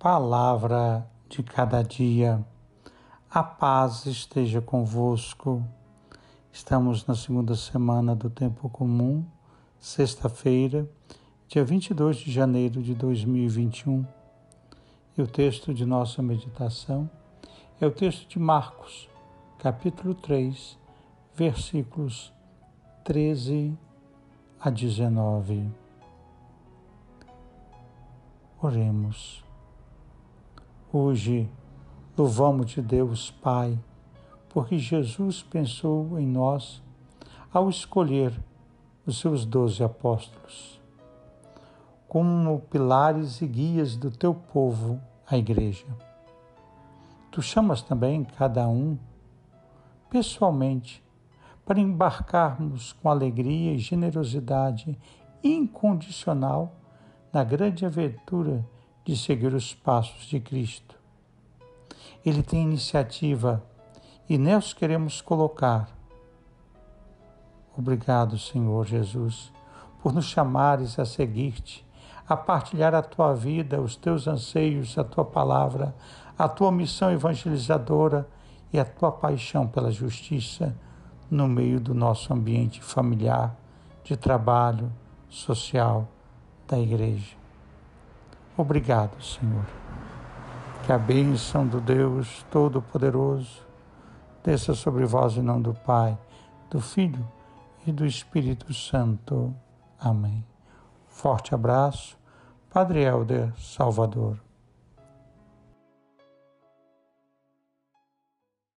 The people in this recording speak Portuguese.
Palavra de cada dia. A paz esteja convosco. Estamos na segunda semana do tempo comum, sexta-feira, dia 22 de janeiro de 2021. E o texto de nossa meditação é o texto de Marcos, capítulo 3, versículos 13 a 19. Oremos. Hoje louvamos-te, Deus Pai, porque Jesus pensou em nós ao escolher os seus doze apóstolos como pilares e guias do teu povo, a Igreja. Tu chamas também cada um pessoalmente para embarcarmos com alegria e generosidade incondicional na grande aventura de seguir os passos de Cristo. Ele tem iniciativa e nós queremos colocar. Obrigado, Senhor Jesus, por nos chamares a seguir-te, a partilhar a tua vida, os teus anseios, a tua palavra, a tua missão evangelizadora e a tua paixão pela justiça no meio do nosso ambiente familiar, de trabalho, social, da igreja. Obrigado, Senhor. Que a bênção do Deus Todo-Poderoso desça sobre vós em nome do Pai, do Filho e do Espírito Santo. Amém. Forte abraço, Padre Helder Salvador.